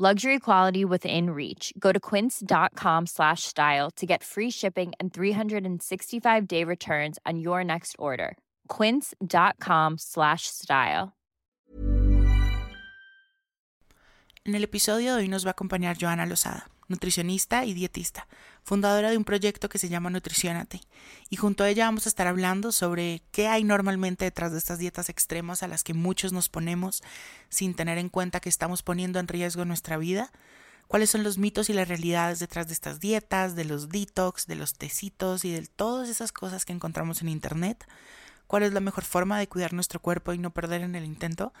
Luxury quality within reach. Go to quince.com slash style to get free shipping and 365 day returns on your next order. Quince.com slash style. En el episodio de hoy nos va a acompañar Joana Lozada, nutricionista y dietista, fundadora de un proyecto que se llama Nutricionate. Y junto a ella vamos a estar hablando sobre qué hay normalmente detrás de estas dietas extremas a las que muchos nos ponemos sin tener en cuenta que estamos poniendo en riesgo nuestra vida, cuáles son los mitos y las realidades detrás de estas dietas, de los detox, de los tecitos y de todas esas cosas que encontramos en Internet, cuál es la mejor forma de cuidar nuestro cuerpo y no perder en el intento,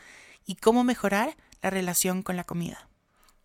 y cómo mejorar la relación con la comida.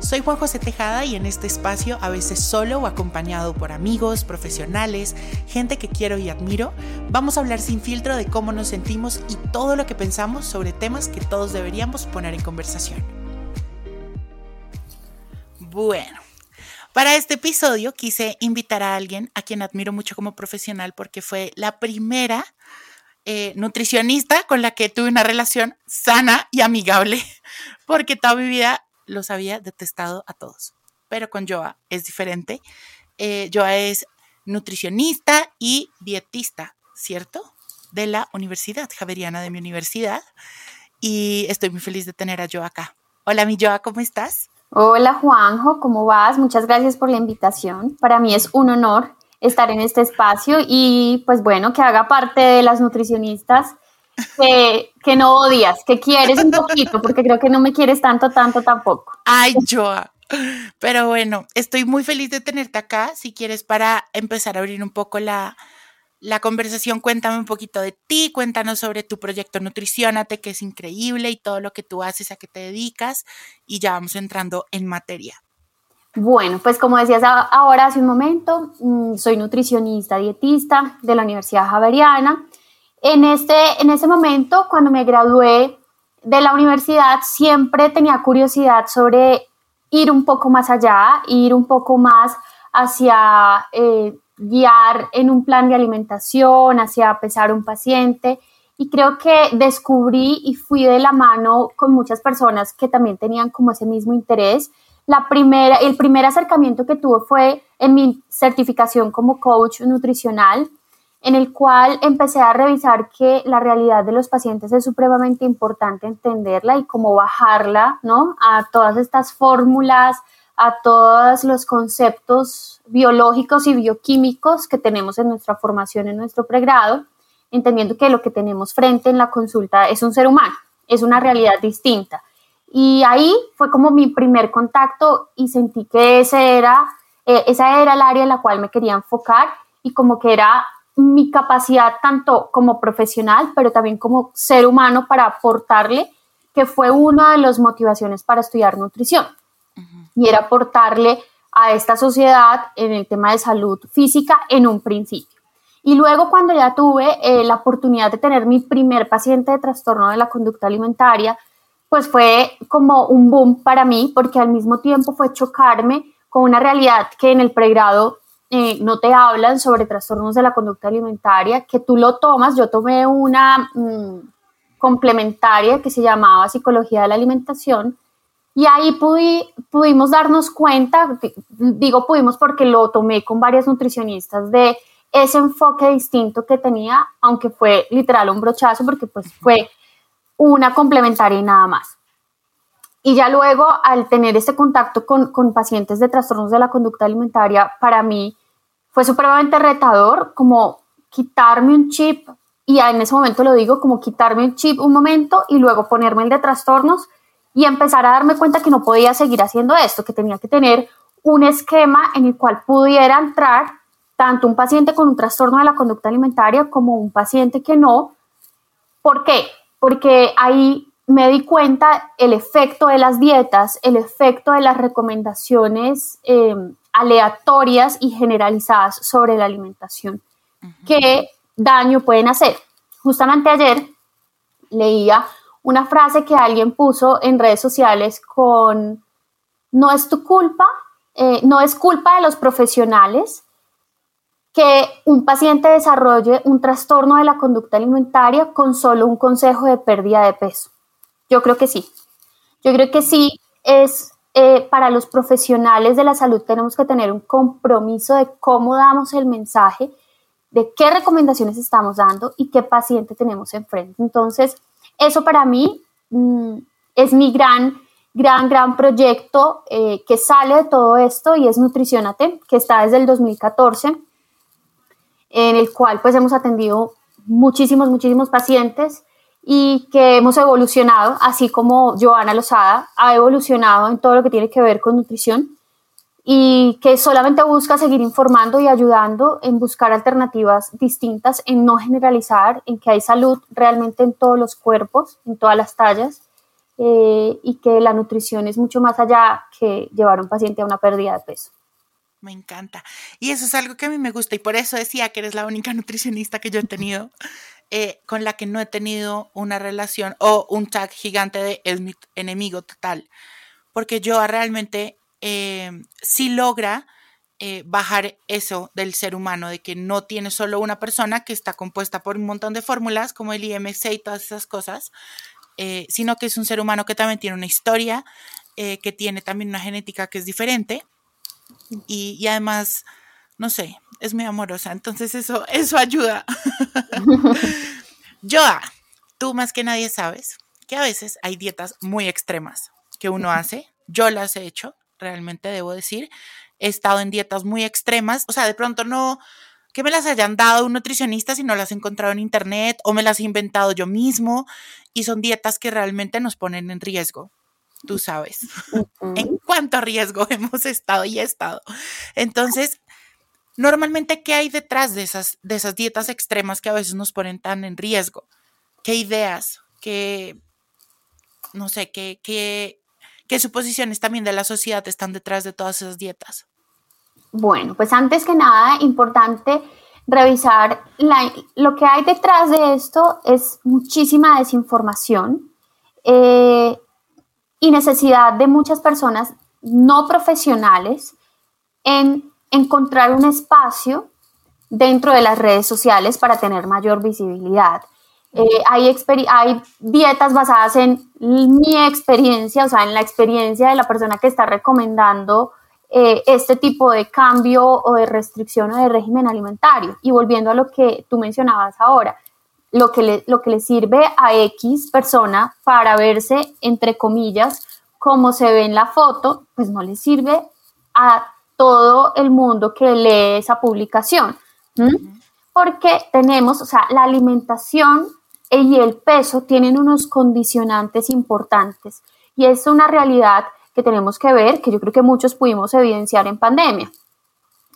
Soy Juan José Tejada y en este espacio, a veces solo o acompañado por amigos, profesionales, gente que quiero y admiro, vamos a hablar sin filtro de cómo nos sentimos y todo lo que pensamos sobre temas que todos deberíamos poner en conversación. Bueno, para este episodio quise invitar a alguien a quien admiro mucho como profesional porque fue la primera eh, nutricionista con la que tuve una relación sana y amigable, porque toda mi vida los había detestado a todos. Pero con Joa es diferente. Eh, Joa es nutricionista y dietista, ¿cierto? De la Universidad Javeriana de mi universidad. Y estoy muy feliz de tener a Joa acá. Hola, mi Joa, ¿cómo estás? Hola, Juanjo, ¿cómo vas? Muchas gracias por la invitación. Para mí es un honor estar en este espacio y pues bueno, que haga parte de las nutricionistas que, no odias, que quieres un poquito, porque creo que no me quieres tanto, tanto tampoco. Ay, Joa. Pero bueno, estoy muy feliz de tenerte acá. Si quieres, para empezar a abrir un poco la, la conversación, cuéntame un poquito de ti, cuéntanos sobre tu proyecto Nutricionate, que es increíble y todo lo que tú haces, a qué te dedicas, y ya vamos entrando en materia. Bueno, pues como decías ahora hace un momento, mm, soy nutricionista, dietista de la Universidad Javeriana. En, este, en ese momento, cuando me gradué de la universidad, siempre tenía curiosidad sobre ir un poco más allá, ir un poco más hacia eh, guiar en un plan de alimentación, hacia pesar un paciente. Y creo que descubrí y fui de la mano con muchas personas que también tenían como ese mismo interés. La primera, el primer acercamiento que tuve fue en mi certificación como coach nutricional en el cual empecé a revisar que la realidad de los pacientes es supremamente importante entenderla y cómo bajarla, ¿no? A todas estas fórmulas, a todos los conceptos biológicos y bioquímicos que tenemos en nuestra formación, en nuestro pregrado, entendiendo que lo que tenemos frente en la consulta es un ser humano, es una realidad distinta. Y ahí fue como mi primer contacto y sentí que ese era, eh, esa era el área en la cual me quería enfocar y como que era mi capacidad tanto como profesional, pero también como ser humano para aportarle, que fue una de las motivaciones para estudiar nutrición. Y era aportarle a esta sociedad en el tema de salud física en un principio. Y luego cuando ya tuve eh, la oportunidad de tener mi primer paciente de trastorno de la conducta alimentaria, pues fue como un boom para mí, porque al mismo tiempo fue chocarme con una realidad que en el pregrado eh, no te hablan sobre trastornos de la conducta alimentaria, que tú lo tomas. Yo tomé una mm, complementaria que se llamaba Psicología de la Alimentación y ahí pudimos darnos cuenta, digo pudimos porque lo tomé con varias nutricionistas, de ese enfoque distinto que tenía, aunque fue literal un brochazo porque pues fue una complementaria y nada más. Y ya luego, al tener este contacto con, con, pacientes de trastornos de la conducta alimentaria, para mí fue supremamente retador como quitarme un chip y en ese momento lo digo como quitarme el chip un momento y luego ponerme el de trastornos y empezar a darme cuenta que no podía seguir haciendo esto, que tenía que tener un esquema en el cual pudiera entrar tanto un paciente con un trastorno de la conducta alimentaria como un paciente que no. ¿Por qué? Porque ahí me di cuenta el efecto de las dietas, el efecto de las recomendaciones em, aleatorias y generalizadas sobre la alimentación, qué daño pueden hacer. Justamente ayer leía una frase que alguien puso en redes sociales con, no es tu culpa, eh, no es culpa de los profesionales que un paciente desarrolle un trastorno de la conducta alimentaria con solo un consejo de pérdida de peso. Yo creo que sí. Yo creo que sí es eh, para los profesionales de la salud tenemos que tener un compromiso de cómo damos el mensaje, de qué recomendaciones estamos dando y qué paciente tenemos enfrente. Entonces, eso para mí mm, es mi gran, gran, gran proyecto eh, que sale de todo esto y es Nutricionate, que está desde el 2014, en el cual pues hemos atendido muchísimos, muchísimos pacientes y que hemos evolucionado, así como Joana Lozada ha evolucionado en todo lo que tiene que ver con nutrición y que solamente busca seguir informando y ayudando en buscar alternativas distintas, en no generalizar, en que hay salud realmente en todos los cuerpos, en todas las tallas, eh, y que la nutrición es mucho más allá que llevar a un paciente a una pérdida de peso. Me encanta. Y eso es algo que a mí me gusta y por eso decía que eres la única nutricionista que yo he tenido eh, con la que no he tenido una relación o un tag gigante de es mi enemigo total. Porque yo realmente eh, sí logra eh, bajar eso del ser humano, de que no tiene solo una persona que está compuesta por un montón de fórmulas como el IMC y todas esas cosas, eh, sino que es un ser humano que también tiene una historia, que tiene también una genética que es diferente y, y, además, no sé, es muy amorosa, entonces eso, eso ayuda. Joa, tú más que nadie sabes que a veces hay dietas muy extremas que uno hace, yo las he hecho, realmente debo decir. He estado en dietas muy extremas, o sea, de pronto no que me las hayan dado un nutricionista si no las he encontrado en internet o me las he inventado yo mismo y son dietas que realmente nos ponen en riesgo, tú sabes, en cuánto riesgo hemos estado y he estado. Entonces, normalmente, ¿qué hay detrás de esas, de esas dietas extremas que a veces nos ponen tan en riesgo? ¿Qué ideas? ¿Qué, no sé, qué, qué, ¿Qué suposiciones también de la sociedad están detrás de todas esas dietas? Bueno, pues antes que nada, importante revisar lo que hay detrás de esto es muchísima desinformación eh, y necesidad de muchas personas no profesionales en encontrar un espacio dentro de las redes sociales para tener mayor visibilidad. Eh, hay, hay dietas basadas en mi experiencia, o sea, en la experiencia de la persona que está recomendando eh, este tipo de cambio o de restricción o de régimen alimentario. Y volviendo a lo que tú mencionabas ahora, lo que le, lo que le sirve a X persona para verse, entre comillas, como se ve en la foto, pues no le sirve a todo el mundo que lee esa publicación. Porque tenemos, o sea, la alimentación y el peso tienen unos condicionantes importantes y es una realidad que tenemos que ver, que yo creo que muchos pudimos evidenciar en pandemia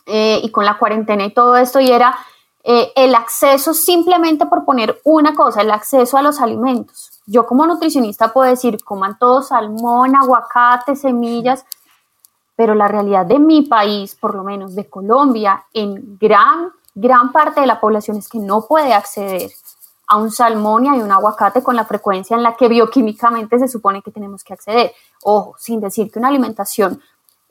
eh, y con la cuarentena y todo esto, y era eh, el acceso simplemente por poner una cosa, el acceso a los alimentos. Yo como nutricionista puedo decir, coman todo salmón, aguacate, semillas, pero la realidad de mi país, por lo menos de Colombia, en gran, gran parte de la población es que no puede acceder a un salmón y a un aguacate con la frecuencia en la que bioquímicamente se supone que tenemos que acceder. Ojo, sin decir que una alimentación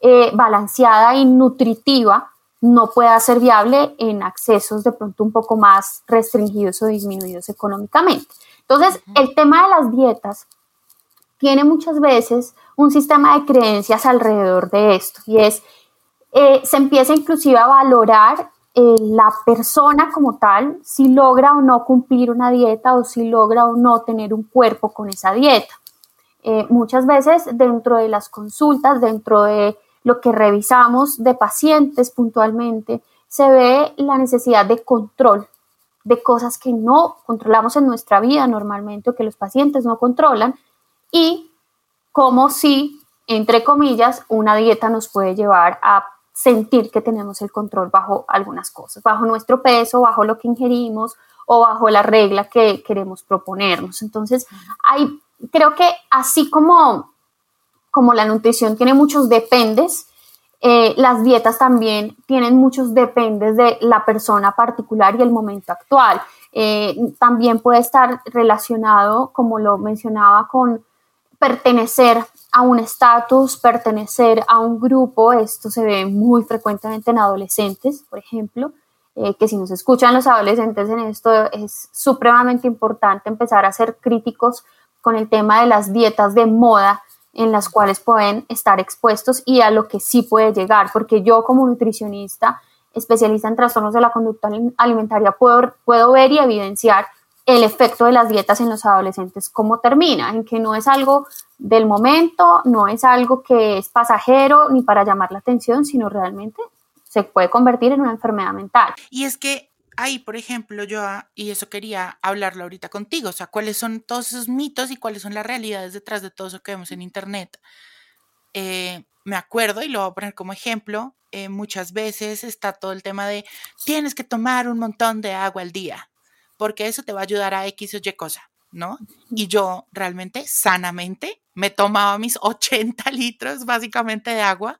eh, balanceada y nutritiva no pueda ser viable en accesos de pronto un poco más restringidos o disminuidos económicamente. Entonces, el tema de las dietas tiene muchas veces un sistema de creencias alrededor de esto y es, eh, se empieza inclusive a valorar eh, la persona como tal si logra o no cumplir una dieta o si logra o no tener un cuerpo con esa dieta. Eh, muchas veces dentro de las consultas, dentro de lo que revisamos de pacientes puntualmente, se ve la necesidad de control, de cosas que no controlamos en nuestra vida normalmente o que los pacientes no controlan y como si, entre comillas, una dieta nos puede llevar a sentir que tenemos el control bajo algunas cosas, bajo nuestro peso, bajo lo que ingerimos o bajo la regla que queremos proponernos. Entonces, hay, creo que así como, como la nutrición tiene muchos dependes, eh, las dietas también tienen muchos dependes de la persona particular y el momento actual. Eh, también puede estar relacionado, como lo mencionaba, con pertenecer a un estatus, pertenecer a un grupo. Esto se ve muy frecuentemente en adolescentes, por ejemplo, eh, que si nos escuchan los adolescentes en esto es supremamente importante empezar a ser críticos con el tema de las dietas de moda en las cuales pueden estar expuestos y a lo que sí puede llegar, porque yo como nutricionista, especialista en trastornos de la conducta alimentaria, puedo, puedo ver y evidenciar el efecto de las dietas en los adolescentes, cómo termina, en que no es algo del momento, no es algo que es pasajero ni para llamar la atención, sino realmente se puede convertir en una enfermedad mental. Y es que ahí, por ejemplo, yo, ah, y eso quería hablarlo ahorita contigo, o sea, cuáles son todos esos mitos y cuáles son las realidades detrás de todo eso que vemos en Internet. Eh, me acuerdo, y lo voy a poner como ejemplo, eh, muchas veces está todo el tema de tienes que tomar un montón de agua al día, porque eso te va a ayudar a X o Y cosa, ¿no? Y yo realmente, sanamente, me tomaba mis 80 litros básicamente de agua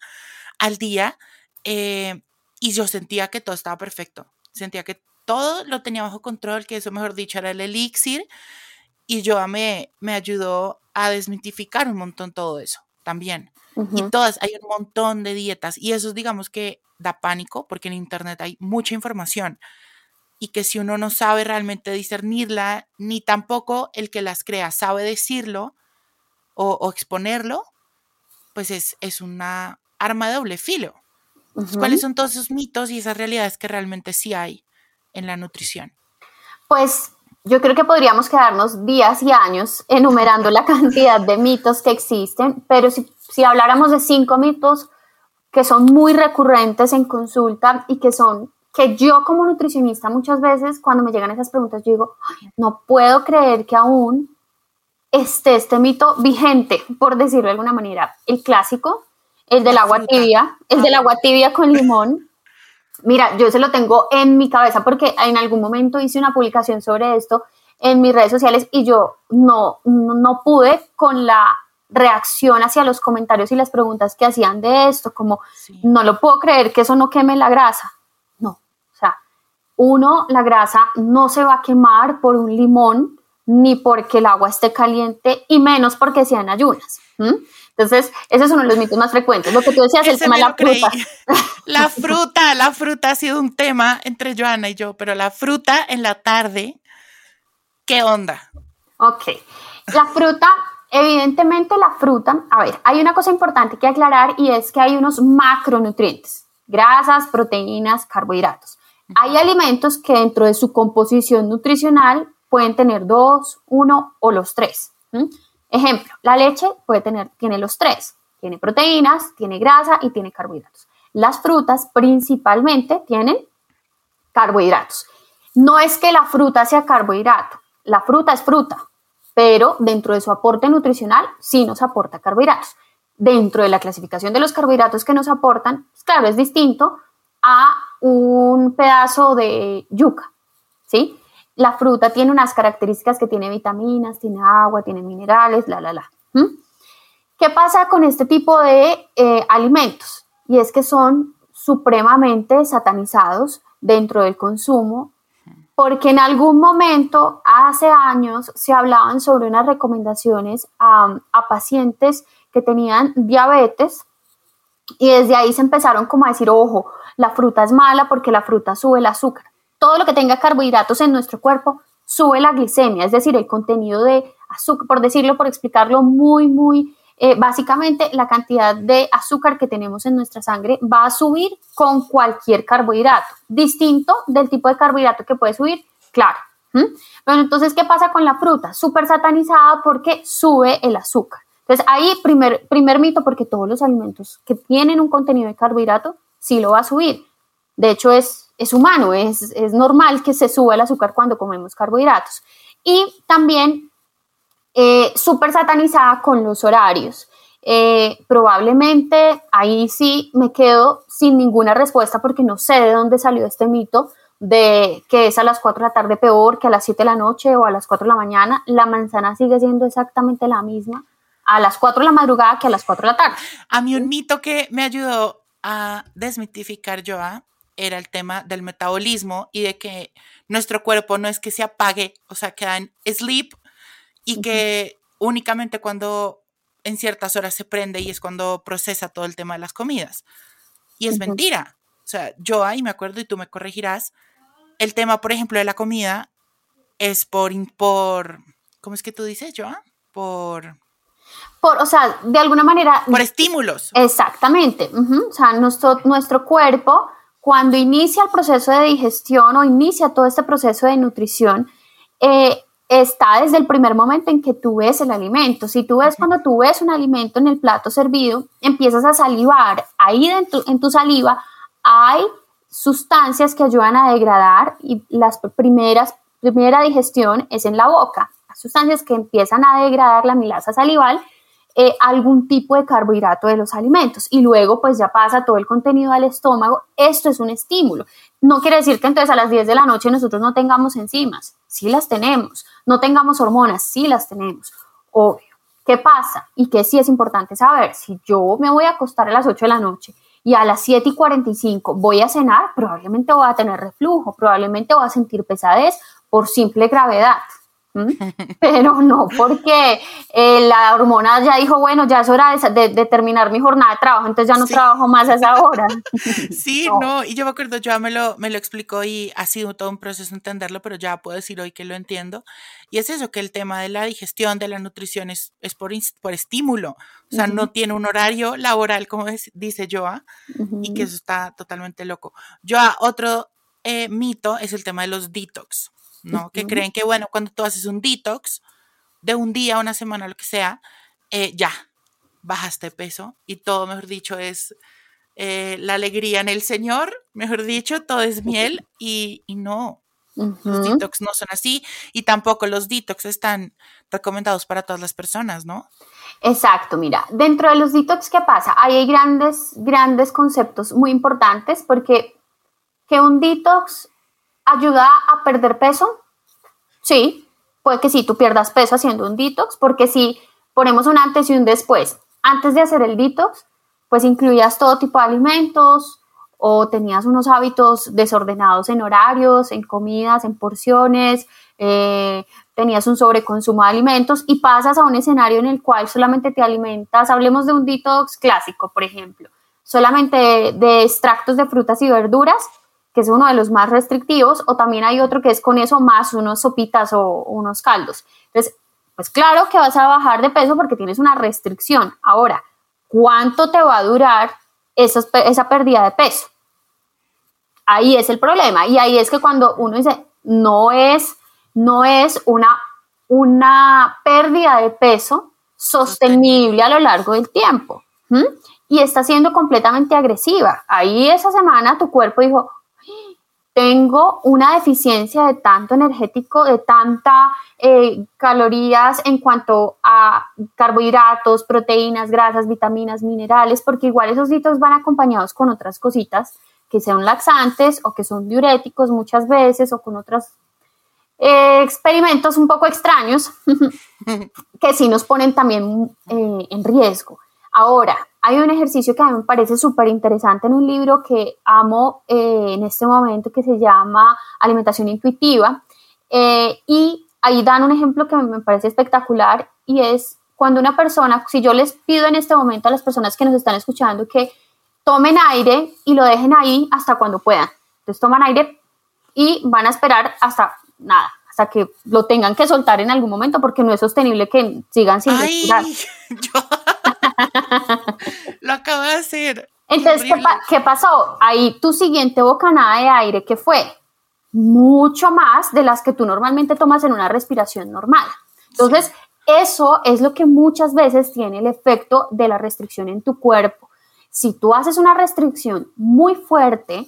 al día eh, y yo sentía que todo estaba perfecto, sentía que todo lo tenía bajo control, que eso, mejor dicho, era el elixir. Y yo me, me ayudó a desmitificar un montón todo eso también. Y todas, hay un montón de dietas. Y eso, digamos que da pánico, porque en Internet hay mucha información. Y que si uno no sabe realmente discernirla, ni tampoco el que las crea sabe decirlo o, exponerlo, pues es, es una arma de doble filo. ¿Cuáles son todos esos mitos y esas realidades que realmente sí hay? en la nutrición? Pues yo creo que podríamos quedarnos días y años enumerando la cantidad de mitos que existen, pero si, si habláramos de cinco mitos que son muy recurrentes en consulta y que son que yo como nutricionista muchas veces cuando me llegan esas preguntas yo digo, no puedo creer que aún esté este mito vigente, por decirlo de alguna manera. El clásico, el del agua tibia, el del agua tibia con limón, Mira, yo se lo tengo en mi cabeza porque en algún momento hice una publicación sobre esto en mis redes sociales y yo no, no, pude con la reacción hacia los comentarios y las preguntas que hacían de esto, como no lo puedo creer que eso no queme la grasa. Uno, la grasa no se va a quemar por un limón ni porque el agua esté caliente y menos porque sean ayunas. Entonces, ese es uno de los mitos más frecuentes. Lo que tú decías, el tema de la fruta. La fruta, la fruta ha sido un tema entre Joana y yo, pero la fruta en la tarde, ¿qué onda? Ok. La fruta, evidentemente la fruta, a ver, hay una cosa importante que aclarar y es que hay unos macronutrientes, grasas, proteínas, carbohidratos. Hay alimentos que dentro de su composición nutricional pueden tener dos, uno o los tres. Ejemplo, la leche puede tener, tiene los tres. Tiene proteínas, tiene grasa y tiene carbohidratos. Las frutas principalmente tienen carbohidratos. No es que la fruta sea carbohidrato, la fruta es fruta, pero dentro de su aporte nutricional sí nos aporta carbohidratos. Dentro de la clasificación de los carbohidratos que nos aportan, pues claro, es distinto a un pedazo de yuca, ¿sí? La fruta tiene unas características que tiene vitaminas, tiene agua, tiene minerales, la, la, la. ¿Qué pasa con este tipo de eh, alimentos? Y es que son supremamente satanizados dentro del consumo, porque en algún momento, hace años, se hablaban sobre unas recomendaciones a, a pacientes que tenían diabetes y desde ahí se empezaron como a decir, ojo, la fruta es mala porque la fruta sube el azúcar todo lo que tenga carbohidratos en nuestro cuerpo sube la glicemia, es decir, el contenido de azúcar, por decirlo, por explicarlo muy, muy eh, básicamente, la cantidad de azúcar que tenemos en nuestra sangre va a subir con cualquier carbohidrato, distinto del tipo de carbohidrato que puede subir, claro. Bueno, entonces, ¿qué pasa con la fruta? Súper satanizada porque sube el azúcar. Entonces, ahí, primer, primer mito, porque todos los alimentos que tienen un contenido de carbohidrato, sí lo va a subir De hecho, es, es humano, es, es normal que se suba el azúcar cuando comemos carbohidratos. Y también eh, súper satanizada con los horarios. Eh, probablemente ahí sí me quedo sin ninguna respuesta porque no sé de dónde salió este mito de que es a las 4 de la tarde peor que a las 7 de la noche o a las 4 de la mañana. La manzana sigue siendo exactamente la misma a las 4 de la madrugada que a las 4 de la tarde. A mí un mito que me ayudó a desmitificar Joa era el tema del metabolismo y de que nuestro cuerpo no es que se apague, o sea, queda en sleep y que únicamente cuando en ciertas horas se prende y es cuando procesa todo el tema de las comidas. Y es mentira. O sea, yo ahí me acuerdo y tú me corregirás, el tema, por ejemplo, de la comida es por, por ¿cómo es que tú dices, Joa? Por... Por, o sea, de alguna manera... Por estímulos. Exactamente. O sea, nuestro, nuestro cuerpo, cuando inicia el proceso de digestión o inicia todo este proceso de nutrición, eh, está desde el primer momento en que tú ves el alimento. Si tú ves cuando tú ves un alimento en el plato servido, empiezas a salivar, ahí en tu, en tu saliva hay sustancias que ayudan a degradar y primeras, primera digestión es en la boca. Sustancias que empiezan a degradar la milasa salival eh, algún tipo de carbohidrato de los alimentos y luego pues ya pasa todo el contenido al estómago. Esto es un estímulo. No quiere decir que entonces a las 10 de la noche nosotros no tengamos enzimas, sí las tenemos, no tengamos hormonas, sí las tenemos, obvio. ¿Qué pasa? Y que sí es importante saber, si yo me voy a acostar a las 8 de la noche y a las 7 y 45 voy a cenar, probablemente voy a tener reflujo, probablemente voy a sentir pesadez por simple gravedad. pero no porque eh, la hormona ya dijo, bueno, ya es hora de, terminar mi jornada de trabajo, entonces ya no trabajo más a esa hora. Sí, no. y yo me acuerdo, ya me lo, me lo explicó y ha sido todo un proceso entenderlo, pero ya puedo decir hoy que lo entiendo. Y es eso, que el tema de la digestión, de la nutrición es, es por, por estímulo, o sea, no tiene un horario laboral, como dice Joa, y que eso está totalmente loco. Joa, otro eh, mito es el tema de los detox. ¿No? Que creen que, bueno, cuando tú haces un detox de un día, una semana, lo que sea, eh, ya, bajaste peso y todo, mejor dicho, es eh, la alegría en el Señor, mejor dicho, todo es miel y, no. Los detox no son así y tampoco los detox están recomendados para todas las personas, ¿no? Exacto, mira, dentro de los detox, ¿qué pasa? Ahí hay grandes, grandes conceptos muy importantes porque que un detox ayuda a perder peso? Sí, puede que sí, tú pierdas peso haciendo un detox, porque si ponemos un antes y un después, antes de hacer el detox, pues incluías todo tipo de alimentos o tenías unos hábitos desordenados en horarios, en comidas, en porciones, eh, tenías un sobreconsumo de alimentos y pasas a un escenario en el cual solamente te alimentas, hablemos de un detox clásico, por ejemplo, solamente de extractos de frutas y verduras que es uno de los más restrictivos, o también hay otro que es con eso más unos sopitas o unos caldos. Entonces, pues claro que vas a bajar de peso porque tienes una restricción. Ahora, ¿cuánto te va a durar esa, esa pérdida de peso? Ahí es el problema. Y ahí es que cuando uno dice, no es, no es una, una pérdida de peso sostenible a lo largo del tiempo. Y está siendo completamente agresiva. Ahí esa semana tu cuerpo dijo, tengo una deficiencia de tanto energético, de tanta eh, calorías en cuanto a carbohidratos, proteínas, grasas, vitaminas, minerales, porque igual esos hitos van acompañados con otras cositas que sean laxantes o que son diuréticos muchas veces o con otros eh, experimentos un poco extraños que sí nos ponen también eh, en riesgo. Ahora, hay un ejercicio que a mí me parece súper interesante en un libro que amo eh, en este momento que se llama Alimentación Intuitiva. Eh, y ahí dan un ejemplo que me parece espectacular y es cuando una persona, si yo les pido en este momento a las personas que nos están escuchando que tomen aire y lo dejen ahí hasta cuando puedan. Entonces toman aire y van a esperar hasta nada, hasta que lo tengan que soltar en algún momento porque no es sostenible que sigan sin respirar. Lo acabo de hacer. Entonces, ¿qué, pasó? Ahí tu siguiente bocanada de aire, ¿qué fue? Mucho más de las que tú normalmente tomas en una respiración normal. Entonces, eso es lo que muchas veces tiene el efecto de la restricción en tu cuerpo. Si tú haces una restricción muy fuerte,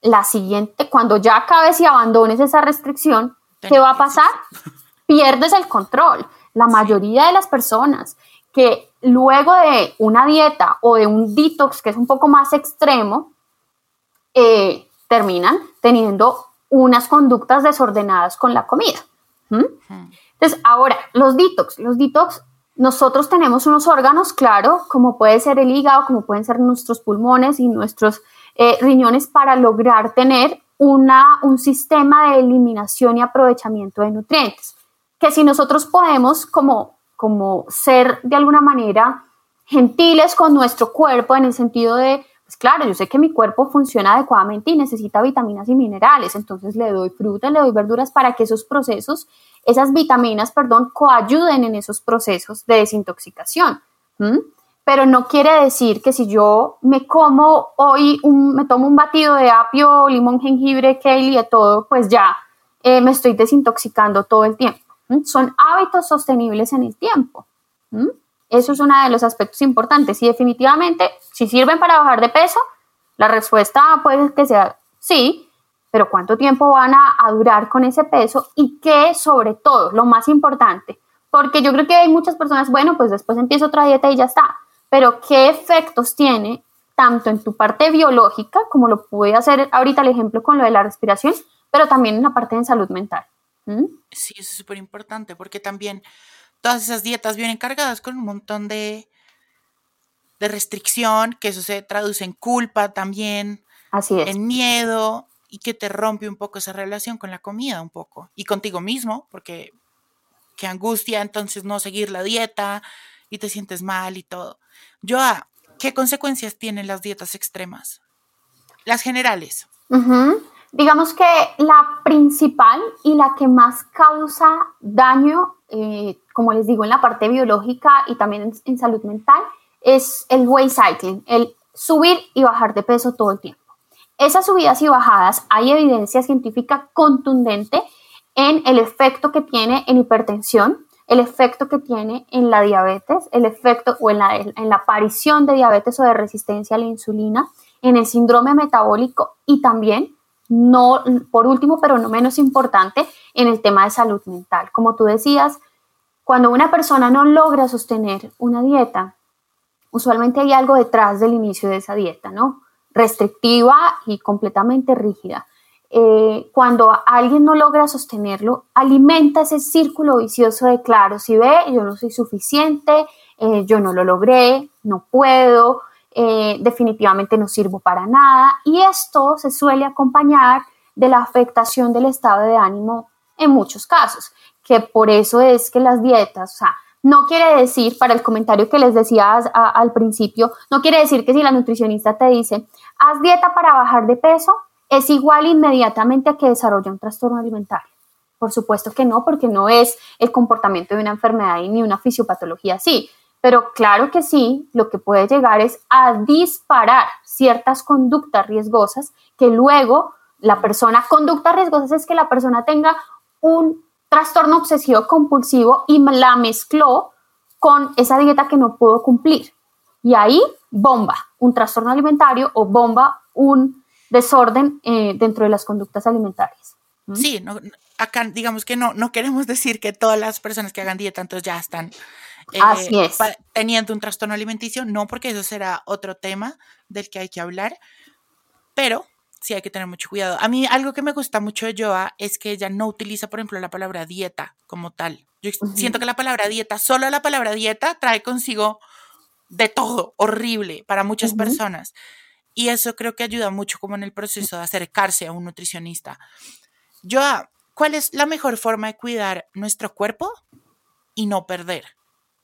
la siguiente, cuando ya acabes y abandones esa restricción, ¿qué va a pasar? Pierdes el control. La mayoría de las personas que luego de una dieta o de un detox que es un poco más extremo, eh, terminan teniendo unas conductas desordenadas con la comida. Entonces, ahora, los detox. Los detox, nosotros tenemos unos órganos, claro, como puede ser el hígado, como pueden ser nuestros pulmones y nuestros eh, riñones para lograr tener una, un sistema de eliminación y aprovechamiento de nutrientes. Que si nosotros podemos como, como ser de alguna manera gentiles con nuestro cuerpo en el sentido de pues claro, yo sé que mi cuerpo funciona adecuadamente y necesita vitaminas y minerales, entonces le doy fruta, le doy verduras para que esos procesos, esas vitaminas, perdón, coayuden en esos procesos de desintoxicación. Pero no quiere decir que si yo me como hoy, me tomo un batido de apio, limón, jengibre, kale y de todo, pues ya eh, me estoy desintoxicando todo el tiempo. Son hábitos sostenibles en el tiempo. Eso es uno de los aspectos importantes y definitivamente, si sirven para bajar de peso, la respuesta puede que sea sí, pero ¿cuánto tiempo van a, durar con ese peso? Y qué, sobre todo, lo más importante, porque yo creo que hay muchas personas, bueno, pues después empiezo otra dieta y ya está, pero ¿qué efectos tiene tanto en tu parte biológica, como lo pude hacer ahorita el ejemplo con lo de la respiración, pero también en la parte de salud mental? ¿Mm? Sí, eso es súper importante, porque también todas esas dietas vienen cargadas con un montón de, de restricción, que eso se traduce en culpa también, Así es. en miedo y que te rompe un poco esa relación con la comida un poco y contigo mismo, porque qué angustia entonces no seguir la dieta y te sientes mal y todo. Joa, ¿qué consecuencias tienen las dietas extremas? Las generales. Digamos que la principal y la que más causa daño, eh, como les digo, en la parte biológica y también en, salud mental, es el weight cycling, el subir y bajar de peso todo el tiempo. Esas subidas y bajadas, hay evidencia científica contundente en el efecto que tiene en hipertensión, el efecto que tiene en la diabetes, el efecto o en la, en la aparición de diabetes o de resistencia a la insulina, en el síndrome metabólico y también no, por último, pero no menos importante, en el tema de salud mental. Como tú decías, cuando una persona no logra sostener una dieta, usualmente hay algo detrás del inicio de esa dieta, ¿no? Restrictiva y completamente rígida. Eh, cuando alguien no logra sostenerlo, alimenta ese círculo vicioso de, claro, si ve, yo no soy suficiente, eh, yo no lo logré, no puedo, eh, definitivamente no sirvo para nada y esto se suele acompañar de la afectación del estado de ánimo en muchos casos, que por eso es que las dietas, o sea, no quiere decir, para el comentario que les decía al principio, no quiere decir que si la nutricionista te dice, haz dieta para bajar de peso, es igual inmediatamente a que desarrolla un trastorno alimentario. Por supuesto que no, porque no es el comportamiento de una enfermedad ni una fisiopatología así. Pero claro que sí, lo que puede llegar es a disparar ciertas conductas riesgosas que luego la persona, conductas riesgosas es que la persona tenga un trastorno obsesivo compulsivo y la mezcló con esa dieta que no pudo cumplir. Y ahí bomba un trastorno alimentario o bomba un desorden eh, dentro de las conductas alimentarias. ¿Mm? Sí, acá digamos que no, no queremos decir que todas las personas que hagan dieta entonces ya están eh, teniendo un trastorno alimenticio, no porque eso será otro tema del que hay que hablar, pero sí hay que tener mucho cuidado. A mí algo que me gusta mucho de Joa es que ella no utiliza, por ejemplo, la palabra dieta como tal. Yo siento que la palabra dieta, solo la palabra dieta trae consigo de todo, horrible para muchas personas. Y eso creo que ayuda mucho como en el proceso de acercarse a un nutricionista. Joa, ¿cuál es la mejor forma de cuidar nuestro cuerpo y no perder?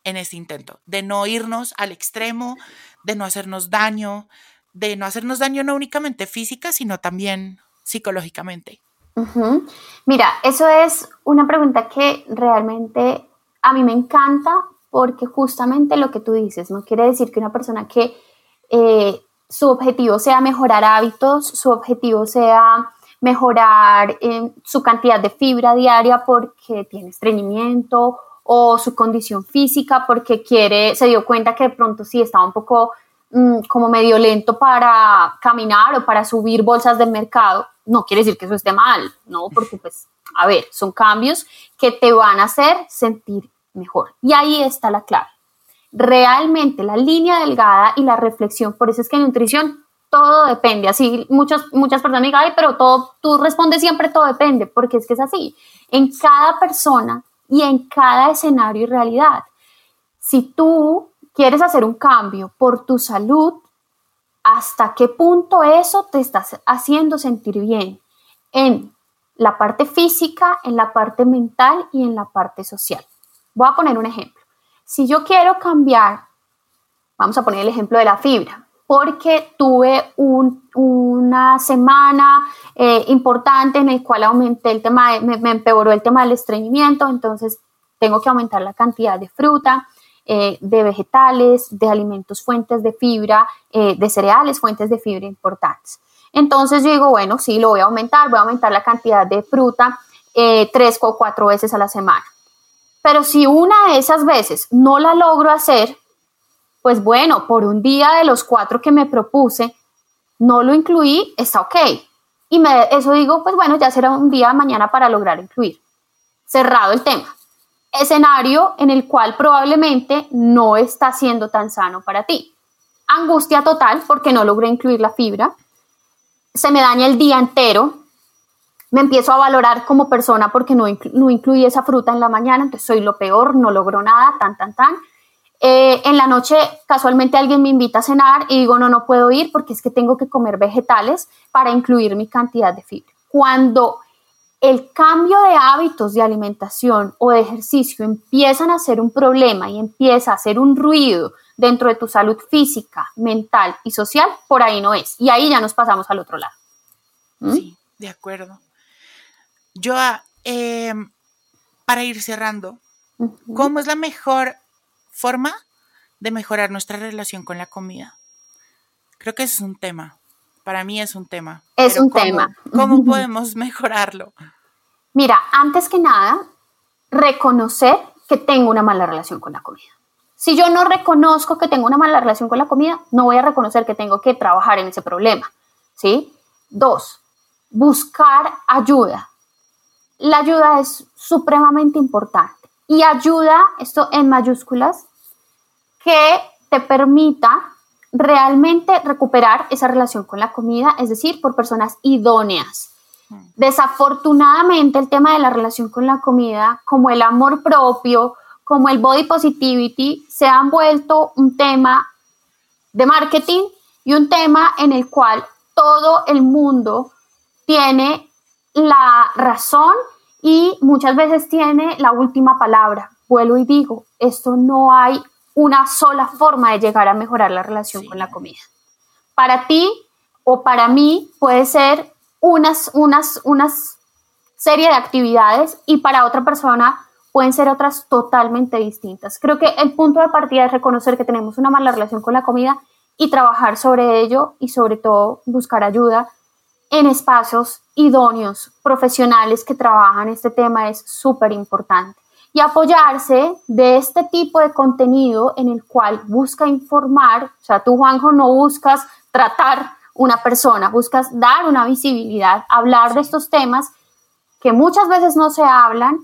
En ese intento, de no irnos al extremo, de no hacernos daño, de no hacernos daño no únicamente física, sino también psicológicamente. Mira, eso es una pregunta que realmente a mí me encanta porque justamente lo que tú dices, no quiere decir que una persona que eh, su objetivo sea mejorar hábitos, su objetivo sea mejorar eh, su cantidad de fibra diaria porque tiene estreñimiento o su condición física porque quiere, se dio cuenta que de pronto sí estaba un poco mm, como medio lento para caminar o para subir bolsas del mercado, no quiere decir que eso esté mal, ¿no? Porque pues, a ver, son cambios que te van a hacer sentir mejor. Y ahí está la clave. Realmente la línea delgada y la reflexión, por eso es que en nutrición todo depende. Así muchas, muchas personas me dicen, pero todo, tú respondes siempre todo depende, porque es que es así. En cada persona y en cada escenario y realidad. Si tú quieres hacer un cambio por tu salud, ¿hasta qué punto eso te está haciendo sentir bien? En la parte física, en la parte mental y en la parte social. Voy a poner un ejemplo. Si yo quiero cambiar, vamos a poner el ejemplo de la fibra porque tuve una semana eh, importante en el cual aumenté el tema, me, empeoró el tema del estreñimiento, entonces tengo que aumentar la cantidad de fruta, eh, de vegetales, de alimentos fuentes de fibra, eh, de cereales fuentes de fibra importantes. Entonces yo digo, bueno, sí, lo voy a aumentar, voy a aumentar la cantidad de fruta tres o cuatro veces a la semana. Pero si una de esas veces no la logro hacer, pues bueno, por un día de los cuatro que me propuse, no lo incluí, está ok. Y me, eso digo, pues bueno, ya será un día mañana para lograr incluir. Cerrado el tema. Escenario en el cual probablemente no está siendo tan sano para ti. Angustia total porque no logré incluir la fibra. Se me daña el día entero. Me empiezo a valorar como persona porque no, no incluí esa fruta en la mañana, entonces soy lo peor, no logro nada, tan, tan, tan eh, en la noche casualmente alguien me invita a cenar y digo, no, no puedo ir porque es que tengo que comer vegetales para incluir mi cantidad de fibra. Cuando el cambio de hábitos de alimentación o de ejercicio empiezan a ser un problema y empieza a ser un ruido dentro de tu salud física, mental y social, por ahí no es. Y ahí ya nos pasamos al otro lado. ¿Mm? Sí, de acuerdo. Yo, eh, para ir cerrando, ¿cómo es la mejor forma de mejorar nuestra relación con la comida. Creo que ese es un tema. Para mí es un tema. Es un tema. ¿Cómo podemos mejorarlo? Mira, antes que nada, reconocer que tengo una mala relación con la comida. Si yo no reconozco que tengo una mala relación con la comida, no voy a reconocer que tengo que trabajar en ese problema. ¿Sí? Dos, buscar ayuda. La ayuda es supremamente importante y ayuda, esto en mayúsculas, que te permita realmente recuperar esa relación con la comida, es decir, por personas idóneas. Mm. Desafortunadamente el tema de la relación con la comida, como el amor propio, como el body positivity, se han vuelto un tema de marketing y un tema en el cual todo el mundo tiene la razón y muchas veces tiene la última palabra. Vuelvo y digo, esto no hay una sola forma de llegar a mejorar la relación con la comida. Para ti o para mí puede ser unas, unas, unas serie de actividades y para otra persona pueden ser otras totalmente distintas. Creo que el punto de partida es reconocer que tenemos una mala relación con la comida y trabajar sobre ello y sobre todo buscar ayuda en espacios idóneos, profesionales que trabajan este tema es súper importante. Y apoyarse de este tipo de contenido en el cual busca informar, o sea, tú Juanjo no buscas tratar una persona, buscas dar una visibilidad, hablar de estos temas que muchas veces no se hablan.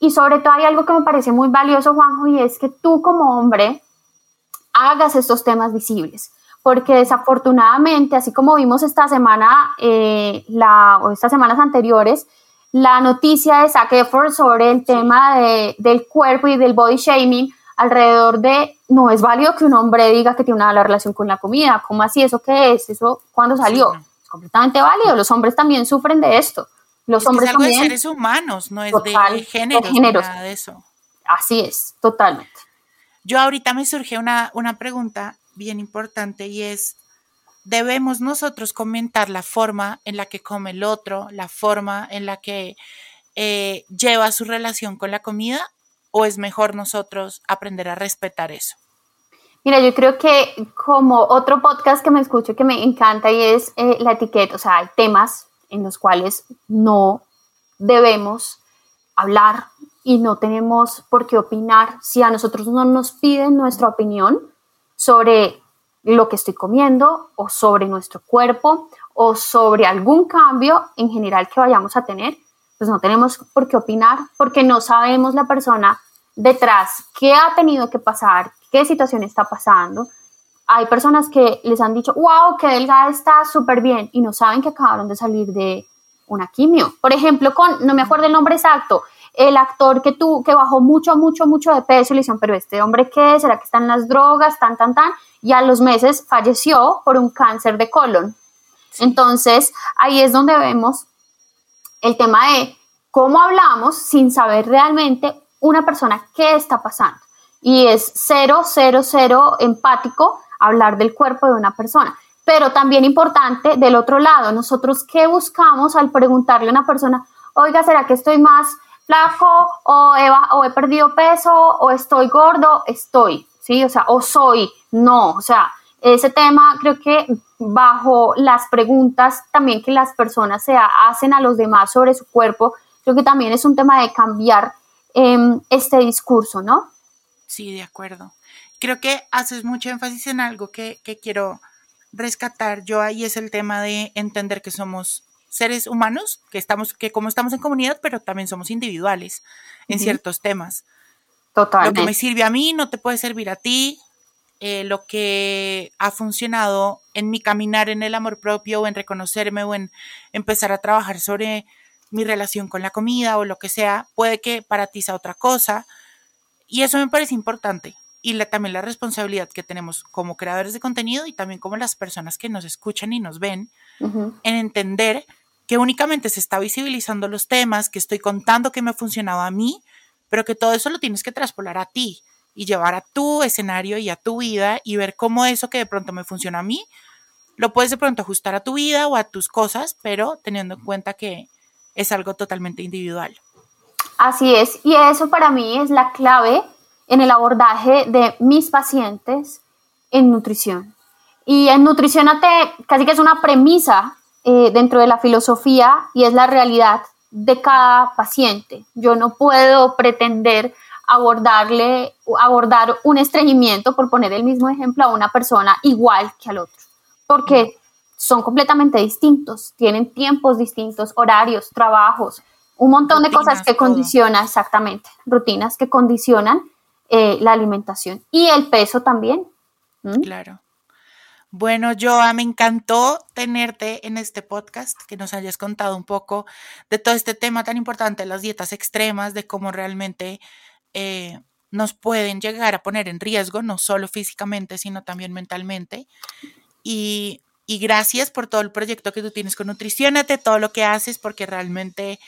Y sobre todo hay algo que me parece muy valioso, Juanjo, y es que tú como hombre hagas estos temas visibles porque desafortunadamente, así como vimos esta semana eh, la, o estas semanas anteriores, la noticia de Zac Efron sobre el tema de, del cuerpo y del body shaming alrededor de no es válido que un hombre diga que tiene una mala relación con la comida. ¿Cómo así? ¿Eso qué es? ¿Eso cuándo salió? Es completamente válido. Los hombres también sufren de esto. Los hombres es algo también. de seres humanos, no es de género. Nada de eso. Así es, totalmente. Yo ahorita me surge una, una pregunta bien importante y es, debemos nosotros comentar la forma en la que come el otro, la forma en la que eh, lleva su relación con la comida o es mejor nosotros aprender a respetar eso? Mira, yo creo que como otro podcast que me escucho que me encanta y es eh, la etiqueta, o sea, hay temas en los cuales no debemos hablar y no tenemos por qué opinar si a nosotros no nos piden nuestra opinión sobre lo que estoy comiendo o sobre nuestro cuerpo o sobre algún cambio en general que vayamos a tener, pues no tenemos por qué opinar porque no sabemos la persona detrás qué ha tenido que pasar, qué situación está pasando. Hay personas que les han dicho, wow, qué delgada está, súper bien, y no saben que acabaron de salir de una quimio. Por ejemplo, con, no me acuerdo el nombre exacto, el actor que, tú, que bajó mucho, mucho, mucho de peso, le dicen, pero este hombre qué, será que están las drogas, tan, tan, tan, y a los meses falleció por un cáncer de colon. Entonces, ahí es donde vemos el tema de cómo hablamos sin saber realmente una persona qué está pasando. Y es cero, cero, cero empático hablar del cuerpo de una persona. Pero también importante del otro lado, nosotros qué buscamos al preguntarle a una persona, oiga, ¿será que estoy más flaco o he, o he perdido peso o estoy gordo, estoy, ¿sí? O sea, o soy, no, o sea, ese tema creo que bajo las preguntas también que las personas se hacen a los demás sobre su cuerpo, creo que también es un tema de cambiar em, este discurso, ¿no? Sí, de acuerdo. Creo que haces mucho énfasis en algo que, que quiero rescatar yo ahí es el tema de entender que somos seres humanos, que estamos, que como estamos en comunidad, pero también somos individuales en ciertos temas. Totalmente. Lo que me sirve a mí no te puede servir a ti. Eh, lo que ha funcionado en mi caminar en el amor propio o en reconocerme o en empezar a trabajar sobre mi relación con la comida o lo que sea, puede que para ti sea otra cosa. Y eso me parece importante. Y también la responsabilidad que tenemos como creadores de contenido y también como las personas que nos escuchan y nos ven en entender que únicamente se está visibilizando los temas, que estoy contando que me funcionaba a mí, pero que todo eso lo tienes que traspolar a ti y llevar a tu escenario y a tu vida y ver cómo eso que de pronto me funciona a mí, lo puedes de pronto ajustar a tu vida o a tus cosas, pero teniendo en cuenta que es algo totalmente individual. Así es, y eso para mí es la clave en el abordaje de mis pacientes en nutrición. Y en Nutricionate casi que es una premisa eh, dentro de la filosofía y es la realidad de cada paciente. Yo no puedo pretender abordarle, abordar un estreñimiento, por poner el mismo ejemplo, a una persona igual que al otro, porque son completamente distintos, tienen tiempos distintos, horarios, trabajos, un montón de cosas que condicionan, exactamente, rutinas que condicionan eh, la alimentación y el peso también. Claro. Bueno, Joa, me encantó tenerte en este podcast, que nos hayas contado un poco de todo este tema tan importante, las dietas extremas, de cómo realmente eh, nos pueden llegar a poner en riesgo, no solo físicamente, sino también mentalmente. Y, gracias por todo el proyecto que tú tienes con Nutricionate, todo lo que haces, porque realmente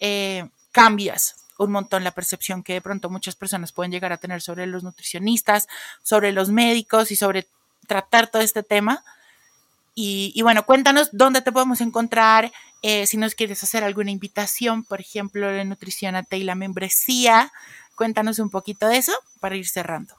eh, cambias un montón la percepción que de pronto muchas personas pueden llegar a tener sobre los nutricionistas, sobre los médicos y sobre tratar todo este tema. Y, bueno, cuéntanos dónde te podemos encontrar, eh, si nos quieres hacer alguna invitación, por ejemplo, de Nutricionate y la membresía. Cuéntanos un poquito de eso para ir cerrando.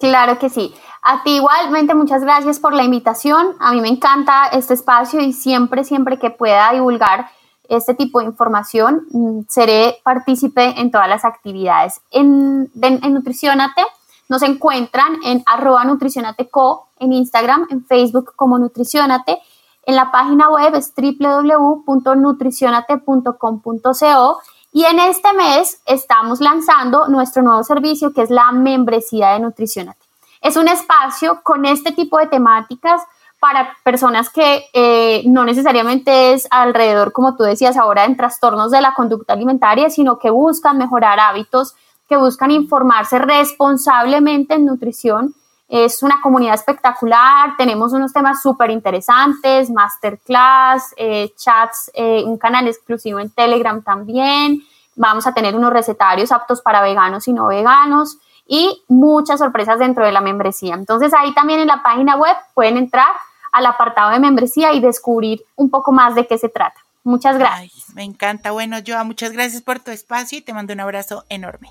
Claro que sí. A ti igualmente muchas gracias por la invitación. A mí me encanta este espacio y siempre, siempre que pueda divulgar este tipo de información, mm, seré partícipe en todas las actividades. En, en Nutricionate nos encuentran en arroba nutricionateco en Instagram, en Facebook como Nutricionate. En la página web es www.nutricionate.com.co y en este mes estamos lanzando nuestro nuevo servicio que es la membresía de Nutricionate. Es un espacio con este tipo de temáticas para personas que eh, no necesariamente es alrededor, como tú decías ahora, en trastornos de la conducta alimentaria, sino que buscan mejorar hábitos que buscan informarse responsablemente en nutrición. Es una comunidad espectacular, tenemos unos temas súper interesantes, masterclass, eh, chats, eh, un canal exclusivo en Telegram también. Vamos a tener unos recetarios aptos para veganos y no veganos y muchas sorpresas dentro de la membresía. Entonces ahí también en la página web pueden entrar al apartado de membresía y descubrir un poco más de qué se trata. Muchas gracias. me encanta. Bueno, Joa, muchas gracias por tu espacio y te mando un abrazo enorme.